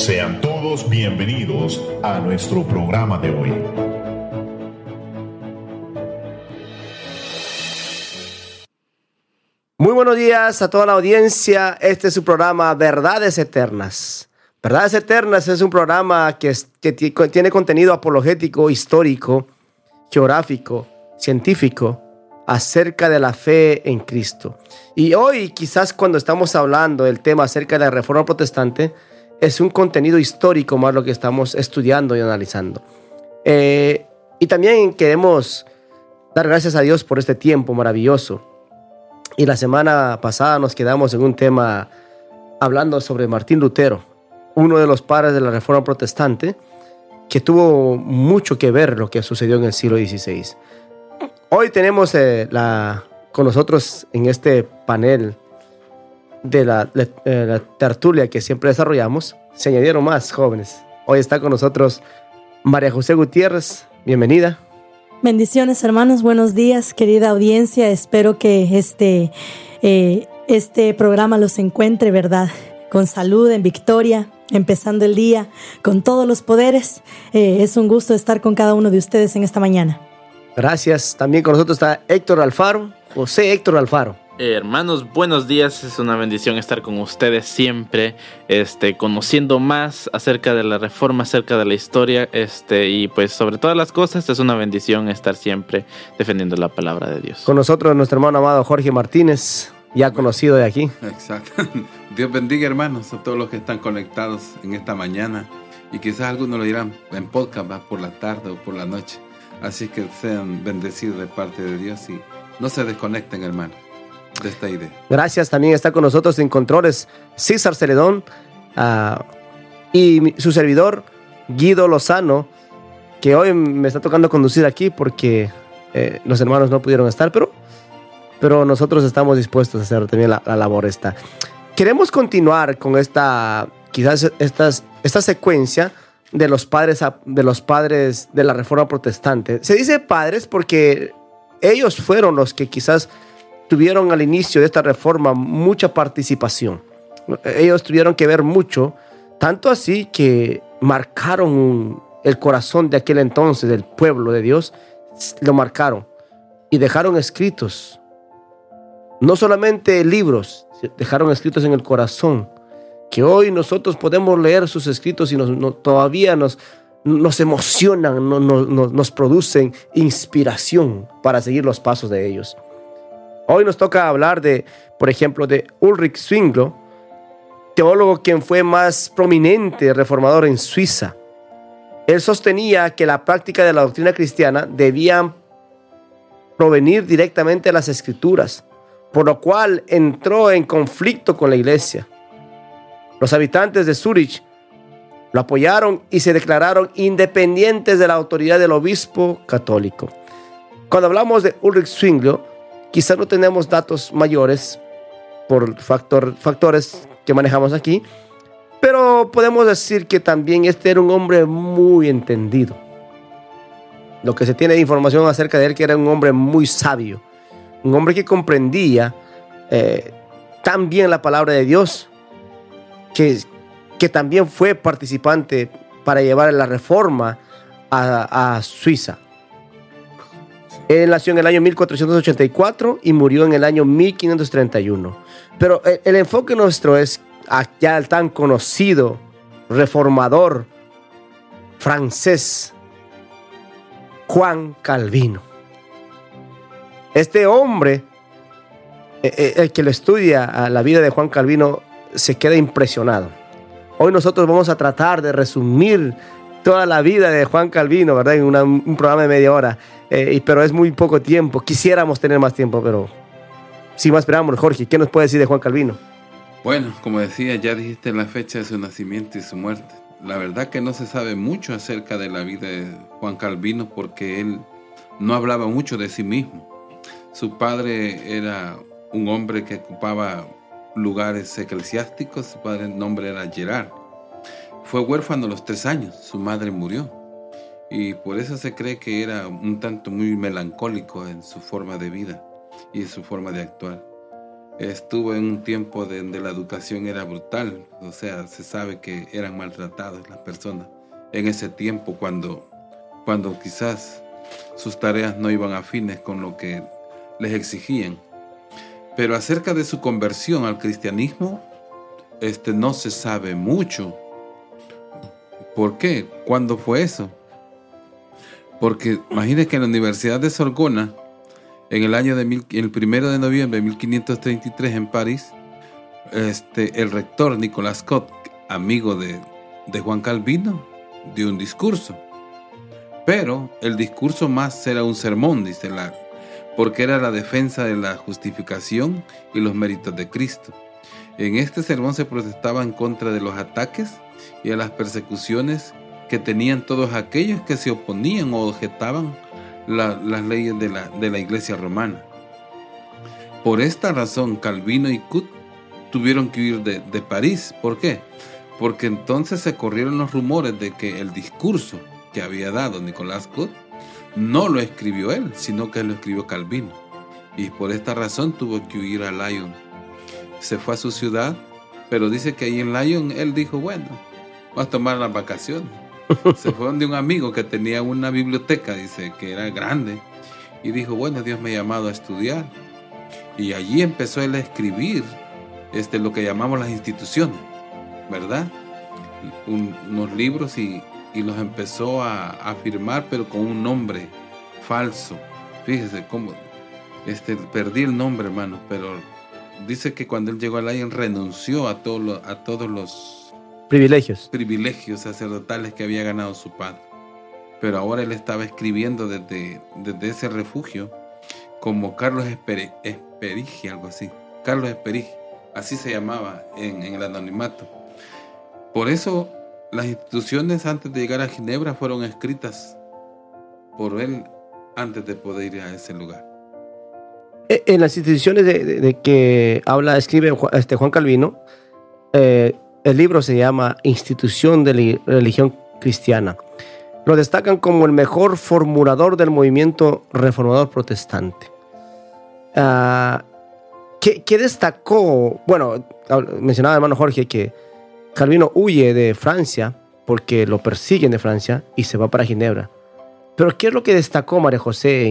Sean todos bienvenidos a nuestro programa de hoy. Muy buenos días a toda la audiencia. Este es su programa Verdades Eternas. Verdades Eternas es un programa que, tiene contenido apologético, histórico, geográfico, científico, acerca de la fe en Cristo. Y hoy quizás cuando estamos hablando del tema acerca de la reforma protestante, es un contenido histórico más lo que estamos estudiando y analizando. Eh, y también queremos dar gracias a Dios por este tiempo maravilloso. Y la semana pasada nos quedamos en un tema hablando sobre Martín Lutero, uno de los padres de la reforma protestante, que tuvo mucho que ver lo que sucedió en el siglo XVI. Hoy tenemos eh, la, con nosotros en este panel de la, eh, la, tertulia que siempre desarrollamos, se añadieron más jóvenes. Hoy está con nosotros María José Gutiérrez, bienvenida. Bendiciones hermanos, buenos días querida audiencia, espero que este, eh, este programa los encuentre, ¿verdad? Con salud, en victoria, empezando el día con todos los poderes. es un gusto estar con cada uno de ustedes en esta mañana. Gracias. También con nosotros está Héctor Alfaro, José Héctor Alfaro. Eh, hermanos, buenos días. Es una bendición estar con ustedes siempre, este, conociendo más acerca de la reforma, acerca de la historia, este, y pues sobre todas las cosas es una bendición estar siempre defendiendo la palabra de Dios. Con nosotros nuestro hermano amado Jorge Martínez, ya conocido de aquí. Exacto. Dios bendiga, hermanos, a todos los que están conectados en esta mañana. Y quizás algunos lo dirán en podcast, por la tarde o por la noche. Así que sean bendecidos de parte de Dios y no se desconecten, hermano, de esta idea. Gracias. También está con nosotros en controles César Celedón uh, y su servidor Guido Lozano, que hoy me está tocando conducir aquí porque eh, los hermanos no pudieron estar, pero, pero nosotros estamos dispuestos a hacer también la, la labor esta. Queremos continuar con esta, quizás estas, esta secuencia de los padres de los padres de la Reforma Protestante. Se dice padres porque ellos fueron los que quizás tuvieron al inicio de esta reforma mucha participación. Ellos tuvieron que ver mucho, tanto así que marcaron el corazón de aquel entonces del pueblo de Dios, lo marcaron y dejaron escritos no solamente libros, dejaron escritos en el corazón que hoy nosotros podemos leer sus escritos y nos, todavía nos, nos emocionan, nos producen inspiración para seguir los pasos de ellos. Hoy nos toca hablar de, por ejemplo, de Ulrich Zwingli, teólogo quien fue más prominente reformador en Suiza. Él sostenía que la práctica de la doctrina cristiana debía provenir directamente de las escrituras, por lo cual entró en conflicto con la iglesia. Los habitantes de Zurich lo apoyaron y se declararon independientes de la autoridad del obispo católico. Cuando hablamos de Ulrich Zwingli, quizás no tenemos datos mayores por factores que manejamos aquí, pero podemos decir que también este era un hombre muy entendido. Lo que se tiene de información acerca de él, que era un hombre muy sabio, un hombre que comprendía eh, tan bien la palabra de Dios que, que también fue participante para llevar la reforma a, Suiza. Él nació en el año 1484 y murió en el año 1531. Pero el, enfoque nuestro es ya el tan conocido reformador francés Juan Calvino. Este hombre, eh, eh, el que lo estudia la vida de Juan Calvino, se queda impresionado. Hoy nosotros vamos a tratar de resumir toda la vida de Juan Calvino, ¿verdad? En un programa de media hora, eh, pero es muy poco tiempo. Quisiéramos tener más tiempo, pero sin más esperamos, Jorge, ¿qué nos puede decir de Juan Calvino? Bueno, como decía, ya dijiste la fecha de su nacimiento y su muerte. La verdad que no se sabe mucho acerca de la vida de Juan Calvino porque él no hablaba mucho de sí mismo. Su padre era un hombre que ocupaba lugares eclesiásticos, su padre nombre era Gerard. Fue huérfano a los tres años, su madre murió. Y por eso se cree que era un tanto muy melancólico en su forma de vida y en su forma de actuar. estuvo en un tiempo donde la educación era brutal, o sea, se sabe que eran maltratadas las personas en ese tiempo cuando, cuando quizás sus tareas no iban afines con lo que les exigían. Pero acerca de su conversión al cristianismo, este, no se sabe mucho. ¿Por qué? ¿Cuándo fue eso? Porque imagínense que en la Universidad de Sorbona, en el año de mil, el primero de noviembre de 1533 en París, este, el rector Nicolas Scott, amigo de, de Juan Calvino, dio un discurso. Pero el discurso más era un sermón, dice la, porque era la defensa de la justificación y los méritos de Cristo. En este sermón se protestaba en contra de los ataques y a las persecuciones que tenían todos aquellos que se oponían o objetaban las leyes de la, de la iglesia romana. Por esta razón, Calvino y Cut tuvieron que huir de, de París. ¿Por qué? Porque entonces se corrieron los rumores de que el discurso que había dado Nicolás Cut no lo escribió él, sino que lo escribió Calvino. Y por esta razón tuvo que huir a Lyon. Se fue a su ciudad, pero dice que ahí en Lyon él dijo, bueno, vas a tomar las vacaciones. Se fue donde un amigo que tenía una biblioteca, dice que era grande, y dijo, bueno, Dios me ha llamado a estudiar. Y allí empezó él a escribir este, lo que llamamos las instituciones, ¿verdad? unos libros y, y, los empezó a, a, firmar, pero con un nombre falso. Fíjese cómo, este, perdí el nombre, hermano, pero dice que cuando él llegó a Lyon renunció a, todo a todos los privilegios. Privilegios sacerdotales que había ganado su padre. Pero ahora él estaba escribiendo desde, desde ese refugio como Carlos Esperigi, algo así. Carlos Esperigi, así se llamaba en, en el anonimato. Por eso las instituciones antes de llegar a Ginebra fueron escritas por él antes de poder ir a ese lugar. E, en las instituciones de, que habla, escribe este Juan Calvino, eh, el libro se llama Institución de la Religión Cristiana. Lo destacan como el mejor formulador del movimiento reformador protestante. Uh, ¿qué, ¿qué, destacó? Bueno, mencionaba hermano Jorge que Calvino huye de Francia porque lo persiguen de Francia y se va para Ginebra. Pero ¿qué es lo que destacó María José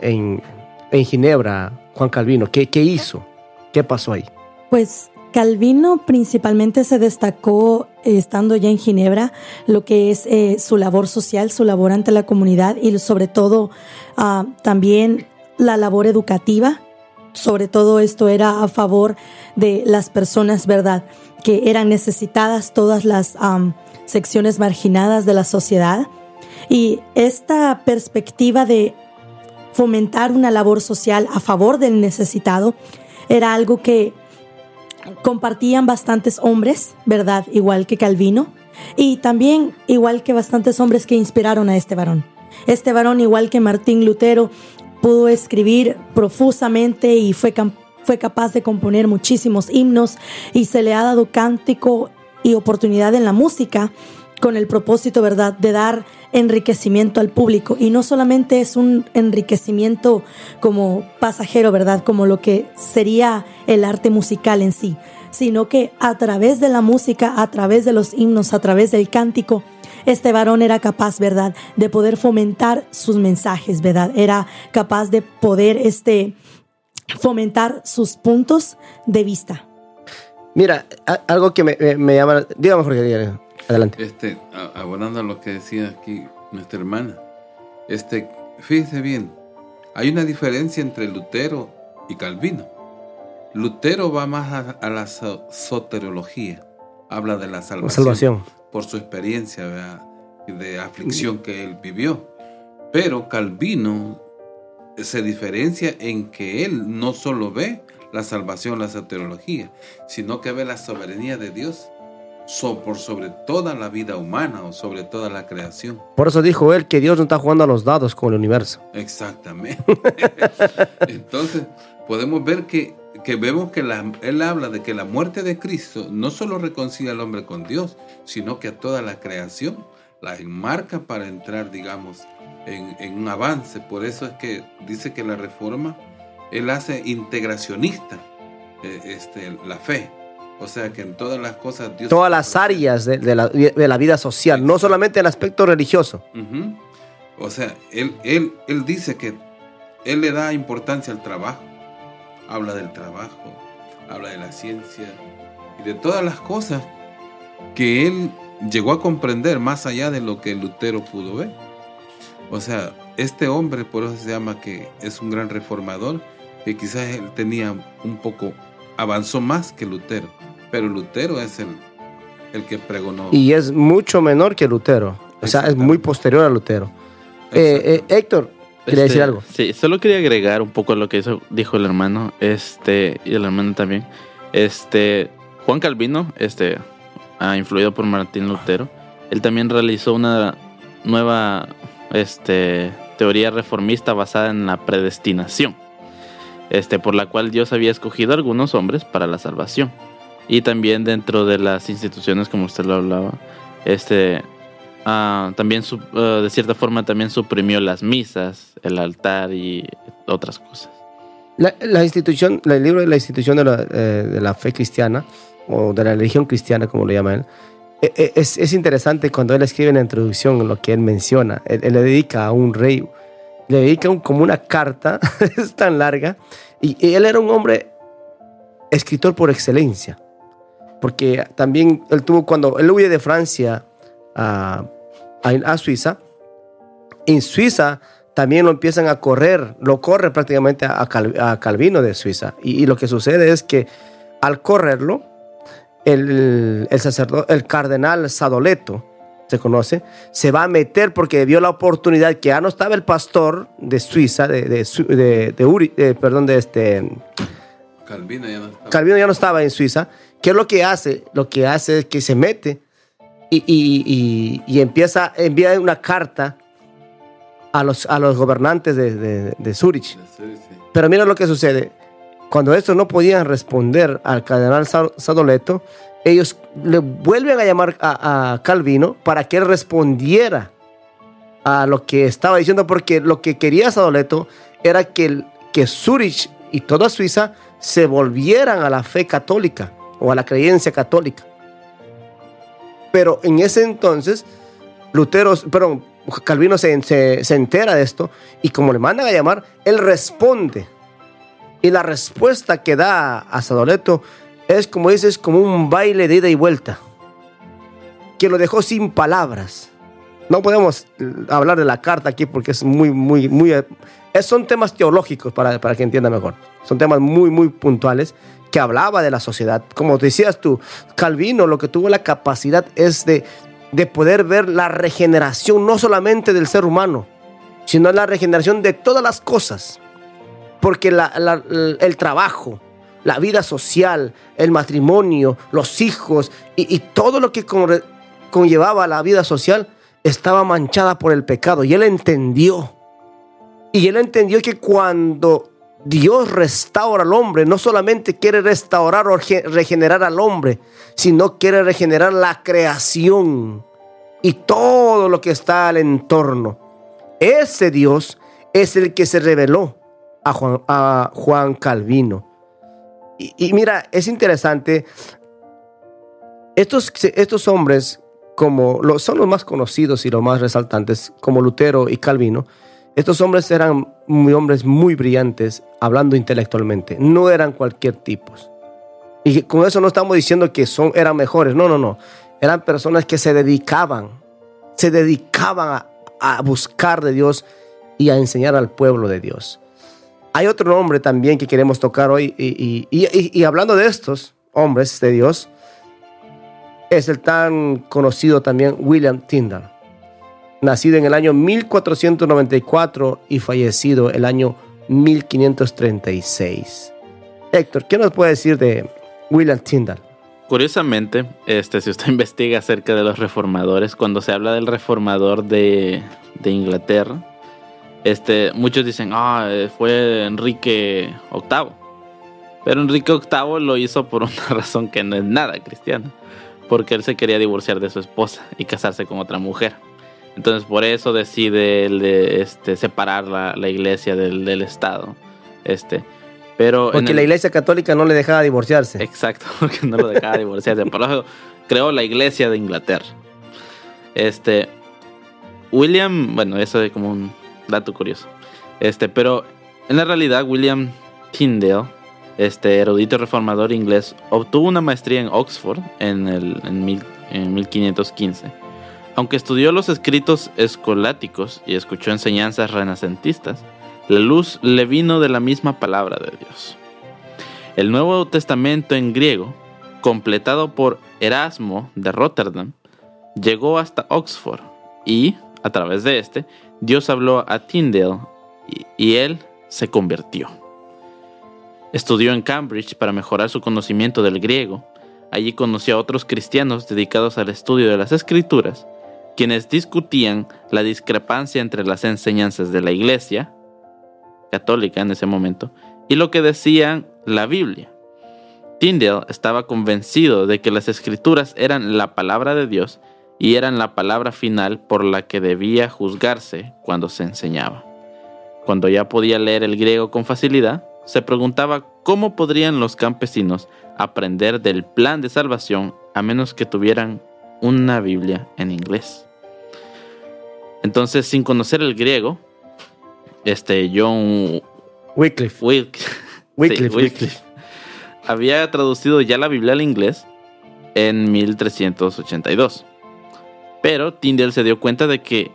en, en, Ginebra, Juan Calvino? ¿Qué, ¿Qué hizo? ¿Qué pasó ahí? Pues Calvino principalmente se destacó eh, estando ya en Ginebra lo que es eh, su labor social, su labor ante la comunidad y sobre todo uh, también la labor educativa. Sobre todo esto era a favor de las personas, ¿verdad? Que eran necesitadas todas las secciones marginadas de la sociedad. Y esta perspectiva de fomentar una labor social a favor del necesitado era algo que compartían bastantes hombres, ¿verdad? Igual que Calvino. Y también igual que bastantes hombres que inspiraron a este varón. Este varón, igual que Martín Lutero, pudo escribir profusamente y fue, fue capaz de componer muchísimos himnos y se le ha dado cántico y oportunidad en la música con el propósito, ¿verdad?, de dar enriquecimiento al público. Y no solamente es un enriquecimiento como pasajero, ¿verdad?, como lo que sería el arte musical en sí, sino que a través de la música, a través de los himnos, a través del cántico, este varón era capaz, ¿verdad?, de poder fomentar sus mensajes, ¿verdad? Era capaz de poder este, fomentar sus puntos de vista. Mira, algo que me, me llama, dígame Jorge, Adelante. Este, abonando a lo que decía aquí nuestra hermana, este, fíjese bien, hay una diferencia entre Lutero y Calvino. Lutero va más a, a la soteriología, habla de la salvación, salvación. Por su experiencia ¿verdad? de aflicción que él vivió. Pero Calvino se diferencia en que él no solo ve la salvación, la soteriología, sino que ve la soberanía de Dios so, por sobre toda la vida humana o sobre toda la creación. Por eso dijo él que Dios no está jugando a los dados con el universo. Exactamente. Entonces, podemos ver que, que vemos que la, él habla de que la muerte de Cristo no solo reconcilia al hombre con Dios, sino que a toda la creación la enmarca para entrar, digamos, en, en un avance. Por eso es que dice que la reforma, él hace integracionista eh, este, la fe. O sea que en todas las cosas Dios... Todas las áreas de, de la, de la vida social, no solamente el aspecto religioso. Ujú. O sea, él, él, él dice que él le da importancia al trabajo. Habla del trabajo, habla de la ciencia y de todas las cosas que él llegó a comprender más allá de lo que Lutero pudo ver. O sea, este hombre, por eso se llama que es un gran reformador, que quizás él tenía un poco, avanzó más que Lutero, pero Lutero es el, el que pregonó. Y es mucho menor que Lutero. O sea, es muy posterior a Lutero. Eh, eh, Héctor, quería Este, decir algo. Sí, solo quería agregar un poco a lo que hizo- dijo el hermano, este, y el hermano también. Este, Juan Calvino, este, ah, influido por Martín Lutero, él también realizó una nueva, este, teoría reformista basada en la predestinación, este, por la cual Dios había escogido a algunos hombres para la salvación. Y también dentro de las instituciones, como usted lo hablaba, este, Ah, también ah, de cierta forma también suprimió las misas, el altar y otras cosas. La, la institución, el libro de la institución de la, eh, de la fe cristiana, o de la religión cristiana, como lo llama él, eh, eh, es, es interesante cuando él escribe en la introducción lo que él menciona. Él, él le dedica a un rey, le dedica un- como una carta, es tan larga, y, y él era un hombre escritor por excelencia, porque también él tuvo, cuando él huye de Francia a, a, Suiza, en Suiza también lo empiezan a correr, lo corre prácticamente a, Cal- a Calvino de Suiza. Y, y lo que sucede es que al correrlo, el, el sacerdote, el cardenal Sadoleto, se conoce, se va a meter porque vio la oportunidad que ya no estaba el pastor de Suiza, de, de, de- de Uri- eh, perdón, de este, Calvino ya no está. Calvino ya no estaba en Suiza. ¿Qué es lo que hace? Lo que hace es que se mete y, y- y- y empieza, envía una carta a los, a los gobernantes de, de, de Zurich. Sí, sí. Pero mira lo que sucede. Cuando estos no podían responder al cardenal Sa- Sadoleto, ellos le vuelven a llamar a, a Calvino para que él respondiera a lo que estaba diciendo, porque lo que quería Sadoleto era que, que Zurich y toda Suiza se volvieran a la fe católica o a la creencia católica. Pero en ese entonces, Lutero, perdón, Calvino se, se- se entera de esto y como le mandan a llamar, él responde. Y la respuesta que da a Sadoleto es como dices, como un baile de ida y vuelta, que lo dejó sin palabras. No podemos eh, hablar de la carta aquí porque es muy, muy, muy... eh, es- son temas teológicos para, para que entienda mejor. Son temas muy, muy puntuales que hablaba de la sociedad. Como decías tú, Calvino lo que tuvo la capacidad es de, de poder ver la regeneración no solamente del ser humano, sino la regeneración de todas las cosas. Porque el trabajo, la vida social, el matrimonio, los hijos y, todo lo que con- conllevaba la vida social estaba manchada por el pecado. Y él entendió. Y él entendió que cuando Dios restaura al hombre, no solamente quiere restaurar o ge- regenerar al hombre, sino quiere regenerar la creación y todo lo que está al entorno. Ese Dios es el que se reveló a Juan, a Juan Calvino. Y, mira, es interesante, estos, estos hombres, como son los más conocidos y los más resaltantes, como Lutero y Calvino, estos hombres eran hombres muy brillantes, hablando intelectualmente, no eran cualquier tipo. Y con eso no estamos diciendo que son, eran mejores, no, no, no. Eran personas que se dedicaban, se dedicaban a, buscar de Dios y a enseñar al pueblo de Dios. Hay otro nombre también que queremos tocar hoy y- y hablando de estos hombres de Dios, es el tan conocido también William Tyndall, nacido en el año 1494 y fallecido el año 1536. Héctor, ¿qué nos puede decir de William Tyndall? Curiosamente, este, si usted investiga acerca de los reformadores, cuando se habla del reformador de, de Inglaterra, este, muchos dicen, ah, eh, fue Enrique VIII. Pero Enrique VIII lo hizo por una razón que no es nada cristiana, porque él se quería divorciar de su esposa y casarse con otra mujer. Entonces por eso decide él de, este, separar la, la iglesia del, del Estado. Este, Pero Porque el- la iglesia católica no le dejaba divorciarse. Exacto, porque no lo dejaba divorciarse. Por eso creó la iglesia de Inglaterra. Este. William, bueno, eso es como un dato curioso. Este, pero en la realidad, William Tyndale, este erudito reformador inglés, obtuvo una maestría en Oxford en, el, en, mil- en 1515. Aunque estudió los escritos escolásticos y escuchó enseñanzas renacentistas, la luz le vino de la misma palabra de Dios. El Nuevo Testamento en griego, completado por Erasmo de Rotterdam, llegó hasta Oxford y, a través de este, Dios habló a Tyndale y, y él se convirtió. Estudió en Cambridge para mejorar su conocimiento del griego. Allí conoció a otros cristianos dedicados al estudio de las escrituras, quienes discutían la discrepancia entre las enseñanzas de la iglesia católica en ese momento y lo que decían la Biblia. Tyndale estaba convencido de que las escrituras eran la palabra de Dios y eran la palabra final por la que debía juzgarse cuando se enseñaba. Cuando ya podía leer el griego con facilidad, se preguntaba cómo podrían los campesinos aprender del plan de salvación a menos que tuvieran una Biblia en inglés. Entonces, sin conocer el griego, este John Wycliffe. Wilk- Wycliffe, sí, Wycliffe. había traducido ya la Biblia al inglés en 1382. Pero Tyndale se dio cuenta de que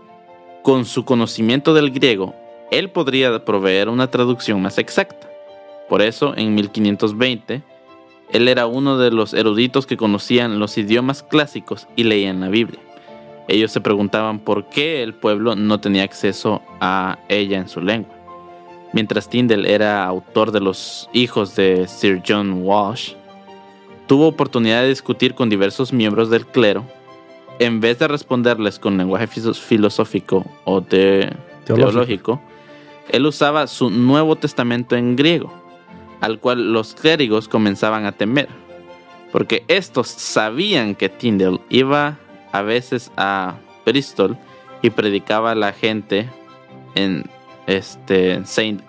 con su conocimiento del griego, él podría proveer una traducción más exacta. Por eso, en 1520, él era uno de los eruditos que conocían los idiomas clásicos y leían la Biblia. Ellos se preguntaban por qué el pueblo no tenía acceso a ella en su lengua. Mientras Tyndale era autor de los hijos de Sir John Walsh, tuvo oportunidad de discutir con diversos miembros del clero. En vez de responderles con lenguaje filosófico o de- Teológico. él usaba su Nuevo Testamento en griego, al cual los clérigos comenzaban a temer, porque estos sabían que Tyndale iba a veces a Bristol y predicaba a la gente en este Saint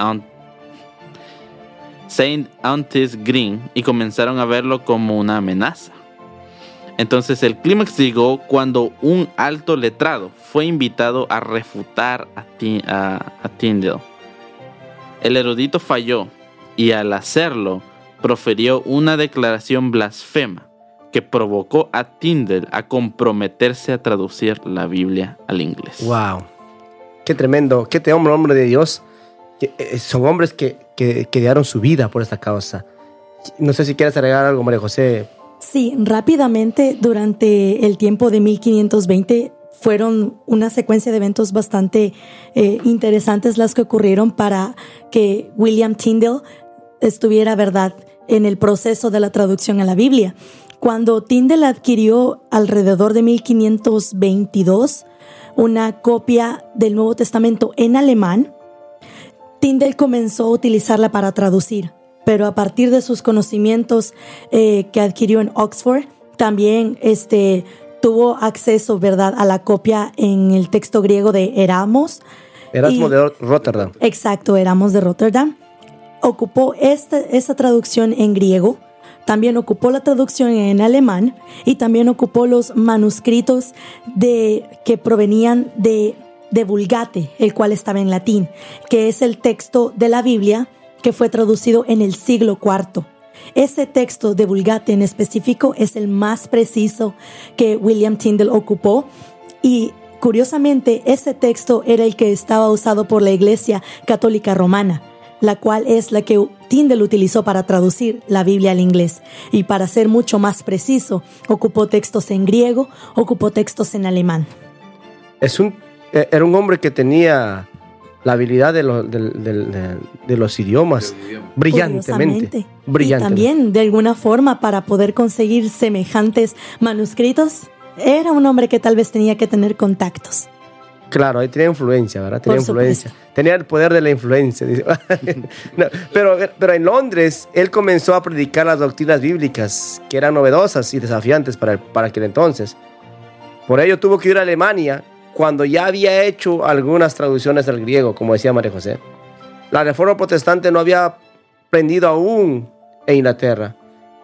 Saint Antis Green y comenzaron a verlo como una amenaza. Entonces el clímax llegó cuando un alto letrado fue invitado a refutar a, Ti- a- a Tyndale. El erudito falló y al hacerlo proferió una declaración blasfema que provocó a Tyndale a comprometerse a traducir la Biblia al inglés. Wow. Qué tremendo. Qué te hombre, hombre de Dios. Que, eh, son hombres que, que, que dieron su vida por esta causa. No sé si quieres agregar algo, María José. Sí, rápidamente durante el tiempo de 1520 fueron una secuencia de eventos bastante eh, interesantes las que ocurrieron para que William Tyndale estuviera, verdad, en el proceso de la traducción a la Biblia. Cuando Tyndale adquirió alrededor de 1522 una copia del Nuevo Testamento en alemán, Tyndale comenzó a utilizarla para traducir, pero a partir de sus conocimientos eh, que adquirió en Oxford, también este, tuvo acceso, ¿verdad?, a la copia en el texto griego de Eramos. Erasmo Y- de Rotterdam. Exacto, Eramos de Rotterdam. Ocupó esta, esta traducción en griego, también ocupó la traducción en alemán y también ocupó los manuscritos de, que provenían de, de Vulgate, el cual estaba en latín, que es el texto de la Biblia que fue traducido en el siglo IV. Ese texto de Vulgate en específico es el más preciso que William Tyndale ocupó y curiosamente ese texto era el que estaba usado por la Iglesia Católica Romana, la cual es la que Tyndale utilizó para traducir la Biblia al inglés y para ser mucho más preciso ocupó textos en griego, ocupó textos en alemán. Es un, eh, era un hombre que tenía la habilidad de, lo- del- de- de los idiomas brillantemente. Curiosamente. Y Brillantemente. también, de alguna forma, para poder conseguir semejantes manuscritos, era un hombre que tal vez tenía que tener contactos. Claro, ahí tenía influencia, ¿verdad? Tenía Por influencia. supuesto. Tenía el poder de la influencia. No, pero, pero en Londres, él comenzó a predicar las doctrinas bíblicas, que eran novedosas y desafiantes para, el- para aquel entonces. Por ello tuvo que ir a Alemania cuando ya había hecho algunas traducciones al griego, como decía María José. La reforma protestante no había prendido aún en Inglaterra.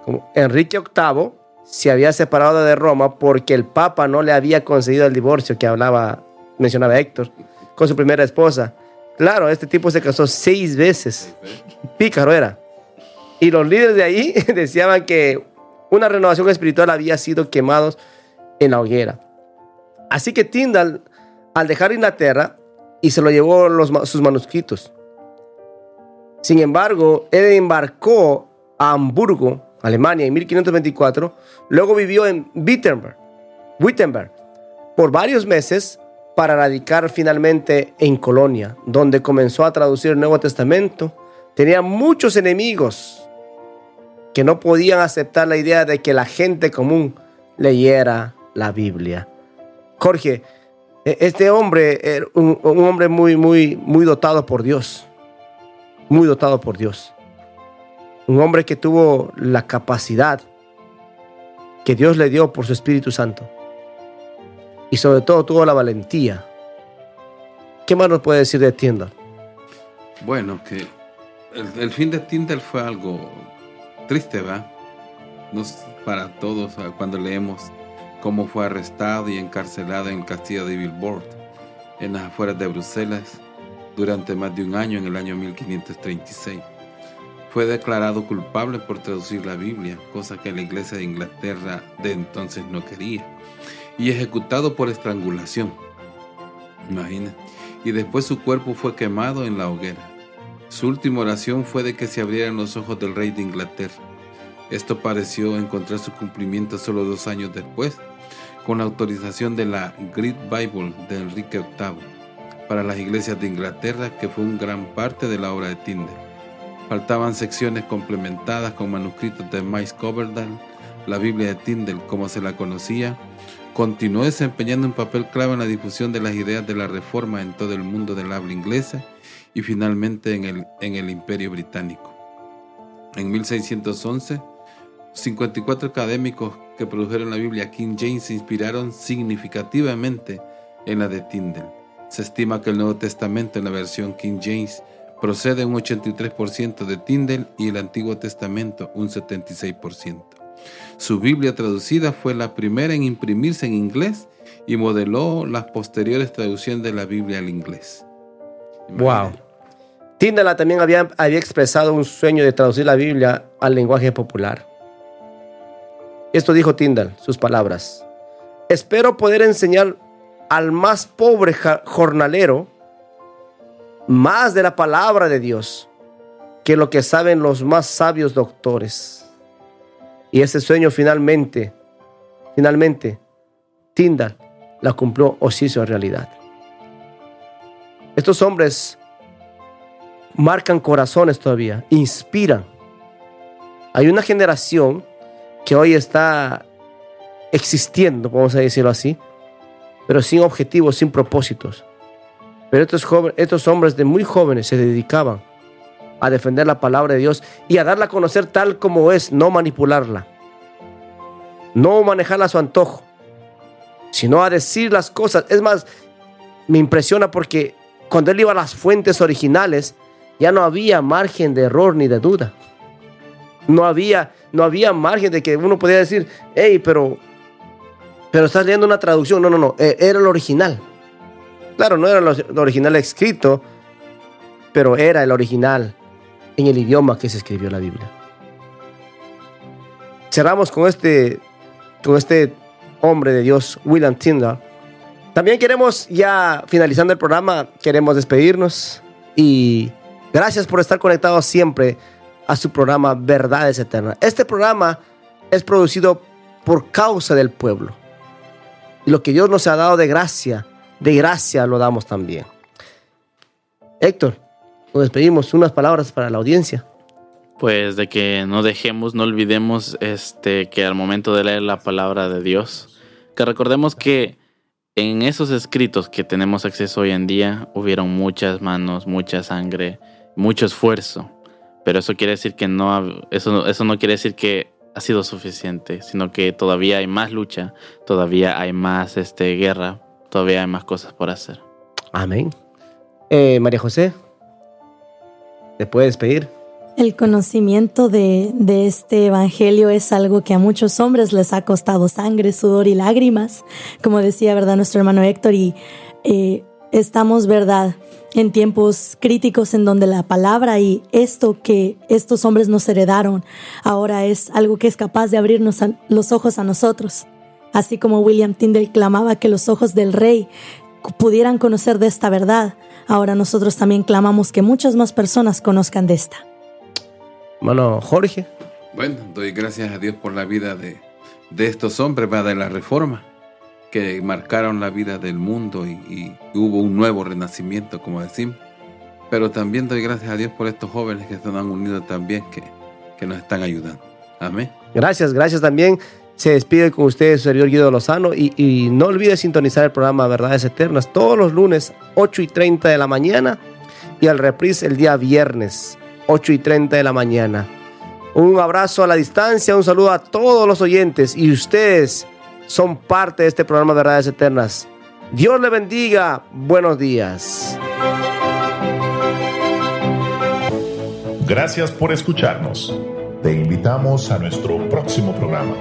Como Enrique VIII se había separado de Roma porque el Papa no le había concedido el divorcio que hablaba, mencionaba Héctor, con su primera esposa. Claro, este tipo se casó seis veces. Pícaro era. Y los líderes de ahí decían que una renovación espiritual había sido quemados en la hoguera. Así que Tyndall, al dejar Inglaterra, y se lo llevó sus manuscritos. Sin embargo, él embarcó a Hamburgo, Alemania, en 1524. Luego vivió en Wittenberg, Wittenberg por varios meses para radicar finalmente en Colonia, donde comenzó a traducir el Nuevo Testamento. Tenía muchos enemigos que no podían aceptar la idea de que la gente común leyera la Biblia. Jorge, e, este hombre era un, un hombre muy, muy, muy dotado por Dios, muy dotado por Dios. Un hombre que tuvo la capacidad que Dios le dio por su Espíritu Santo y sobre todo tuvo la valentía. ¿Qué más nos puede decir de Tyndall? Bueno, que el, fin de Tyndall fue algo triste, ¿va? para todos cuando leemos cómo fue arrestado y encarcelado en el castillo de Billboard, en las afueras de Bruselas, durante más de un año en el año 1536. Fue declarado culpable por traducir la Biblia, cosa que la iglesia de Inglaterra de entonces no quería y ejecutado por estrangulación. Imagina. Y después su cuerpo fue quemado en la hoguera. Su última oración fue de que se abrieran los ojos del rey de Inglaterra. Esto pareció encontrar su cumplimiento solo dos años después, con la autorización de la Great Bible de Enrique VIII para las iglesias de Inglaterra, que fue un gran parte de la obra de Tyndall. Faltaban secciones complementadas con manuscritos de Miles Coverdale, la Biblia de Tyndall como se la conocía, continuó desempeñando un papel clave en la difusión de las ideas de la reforma en todo el mundo del habla inglesa y finalmente en el, en el Imperio Británico. En 1611, 54 académicos que produjeron la Biblia King James se inspiraron significativamente en la de Tyndall. Se estima que el Nuevo Testamento en la versión King James procede un 83% de Tyndall y el Antiguo Testamento un 76%. Su Biblia traducida fue la primera en imprimirse en inglés y modeló las posteriores traducciones de la Biblia al inglés. Wow. Tyndall también había, había expresado un sueño de traducir la Biblia al lenguaje popular. Esto dijo Tyndall, sus palabras. Espero poder enseñar al más pobre jornalero más de la palabra de Dios que lo que saben los más sabios doctores. Y ese sueño finalmente, finalmente, Tyndall la cumplió o se hizo realidad. Estos hombres marcan corazones todavía, inspiran. Hay una generación que hoy está existiendo, vamos a decirlo así, pero sin objetivos, sin propósitos. Pero estos, estos hombres de muy jóvenes se dedicaban a defender la palabra de Dios y a darla a conocer tal como es, no manipularla. No manejarla a su antojo, sino a decir las cosas. Es más, me impresiona porque cuando él iba a las fuentes originales, ya no había margen de error ni de duda. No había, no había margen de que uno podía decir, hey, pero, pero estás leyendo una traducción. No, no, no, e, era el original. Claro, no era el original escrito, pero era el original en el idioma que se escribió la Biblia. Cerramos con este, con este hombre de Dios, William Tyndall. También queremos, ya finalizando el programa, queremos despedirnos y gracias por estar conectados siempre a su programa Verdades Eternas. Este programa es producido por causa del pueblo. Y lo que Dios nos ha dado de gracia, de gracia lo damos también. Héctor, nos despedimos. Unas palabras para la audiencia. Pues de que no dejemos, no olvidemos este, que al momento de leer la palabra de Dios, que recordemos que en esos escritos que tenemos acceso hoy en día, hubieron muchas manos, mucha sangre, mucho esfuerzo. Pero eso quiere decir que no, eso, eso no quiere decir que ha sido suficiente, sino que todavía hay más lucha, todavía hay más este, guerra, todavía hay más cosas por hacer. Amén. Eh, María José, ¿Te puedes despedir? El conocimiento de, de, este evangelio es algo que a muchos hombres les ha costado sangre, sudor y lágrimas, como decía, ¿verdad? Nuestro hermano Héctor, y eh, estamos, ¿verdad? En tiempos críticos en donde la palabra y esto que estos hombres nos heredaron ahora es algo que es capaz de abrirnos los ojos a nosotros. Así como William Tyndale clamaba que los ojos del rey pudieran conocer de esta verdad, ahora nosotros también clamamos que muchas más personas conozcan de esta. Bueno, Jorge. Bueno, doy gracias a Dios por la vida de, de estos hombres, de la reforma, que marcaron la vida del mundo y, hubo un nuevo renacimiento, como decimos. Pero también doy gracias a Dios por estos jóvenes que se han unido también, que, que nos están ayudando. Amén. Gracias, gracias también. Se despide con ustedes, su servidor Guido Lozano. Y, y, no olvide sintonizar el programa Verdades Eternas todos los lunes, 8 y 30 de la mañana. Y al reprise el día viernes, 8 y 30 de la mañana. Un abrazo a la distancia, un saludo a todos los oyentes y ustedes son parte de este programa Verdades Eternas. Dios le bendiga. Buenos días. Gracias por escucharnos. Te invitamos a nuestro próximo programa.